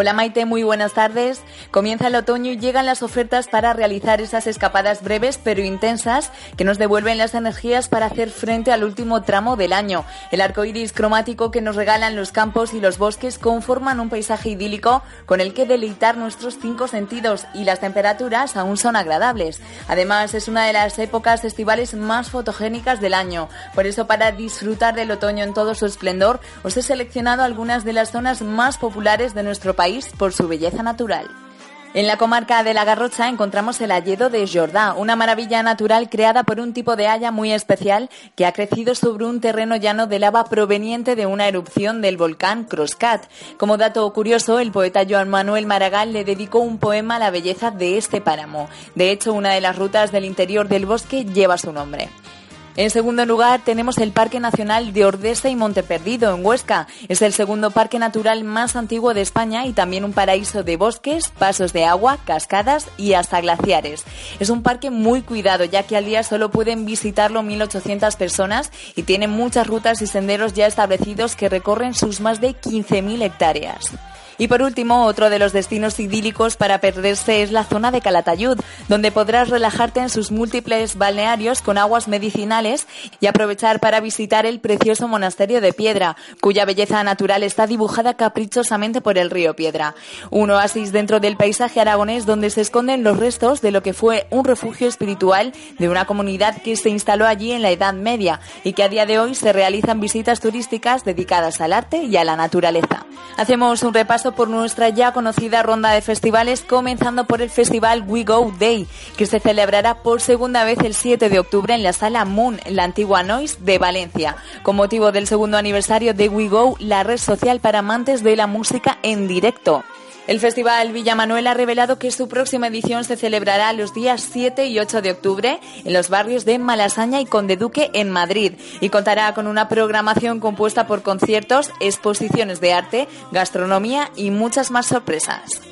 Hola Maite, muy buenas tardes. Comienza el otoño y llegan las ofertas para realizar esas escapadas breves pero intensas que nos devuelven las energías para hacer frente al último tramo del año. El arco iris cromático que nos regalan los campos y los bosques conforman un paisaje idílico con el que deleitar nuestros cinco sentidos y las temperaturas aún son agradables. Además, es una de las épocas estivales más fotogénicas del año. Por eso, para disfrutar del otoño en todo su esplendor, os he seleccionado algunas de las zonas más populares de nuestro país por su belleza natural. En la comarca de la Garrocha encontramos el Alledo de Jordá, una maravilla natural creada por un tipo de haya muy especial que ha crecido sobre un terreno llano de lava proveniente de una erupción del volcán Croscat. Como dato curioso, el poeta Joan Manuel Maragall le dedicó un poema a la belleza de este páramo. De hecho, una de las rutas del interior del bosque lleva su nombre. En segundo lugar, tenemos el Parque Nacional de Ordesa y Monteperdido, en Huesca. Es el segundo parque natural más antiguo de España y también un paraíso de bosques, pasos de agua, cascadas y hasta glaciares. Es un parque muy cuidado, ya que al día solo pueden visitarlo 1.800 personas y tiene muchas rutas y senderos ya establecidos que recorren sus más de 15.000 hectáreas. Y por último, otro de los destinos idílicos para perderse es la zona de Calatayud, donde podrás relajarte en sus múltiples balnearios con aguas medicinales y aprovechar para visitar el precioso monasterio de Piedra, cuya belleza natural está dibujada caprichosamente por el río Piedra. Un oasis dentro del paisaje aragonés donde se esconden los restos de lo que fue un refugio espiritual de una comunidad que se instaló allí en la Edad Media y que a día de hoy se realizan visitas turísticas dedicadas al arte y a la naturaleza. Hacemos un repaso por nuestra ya conocida ronda de festivales, comenzando por el festival We Go Day, que se celebrará por segunda vez el 7 de octubre en la sala Moon, la antigua Noise de Valencia, con motivo del segundo aniversario de We Go, la red social para amantes de la música en directo. El Festival Villa Manuel ha revelado que su próxima edición se celebrará los días 7 y 8 de octubre en los barrios de Malasaña y Conde Duque en Madrid y contará con una programación compuesta por conciertos, exposiciones de arte, gastronomía y muchas más sorpresas.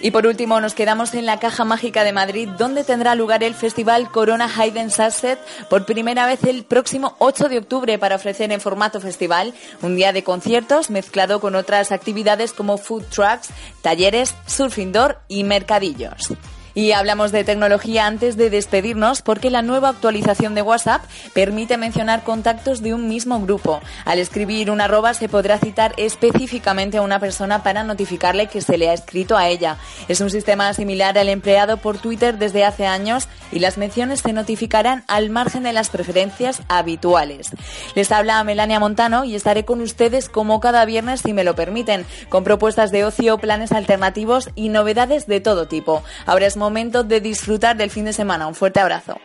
Y por último nos quedamos en la Caja Mágica de Madrid, donde tendrá lugar el Festival Corona Hayden Sunset por primera vez el próximo 8 de octubre para ofrecer en formato festival un día de conciertos mezclado con otras actividades como food trucks, talleres, surf indoor y mercadillos. Y hablamos de tecnología antes de despedirnos porque la nueva actualización de WhatsApp permite mencionar contactos de un mismo grupo. Al escribir una arroba se podrá citar específicamente a una persona para notificarle que se le ha escrito a ella. Es un sistema similar al empleado por Twitter desde hace años y las menciones se notificarán al margen de las preferencias habituales. Les habla Melania Montano y estaré con ustedes como cada viernes si me lo permiten, con propuestas de ocio, planes alternativos y novedades de todo tipo. Ahora es momento de disfrutar del fin de semana. Un fuerte abrazo.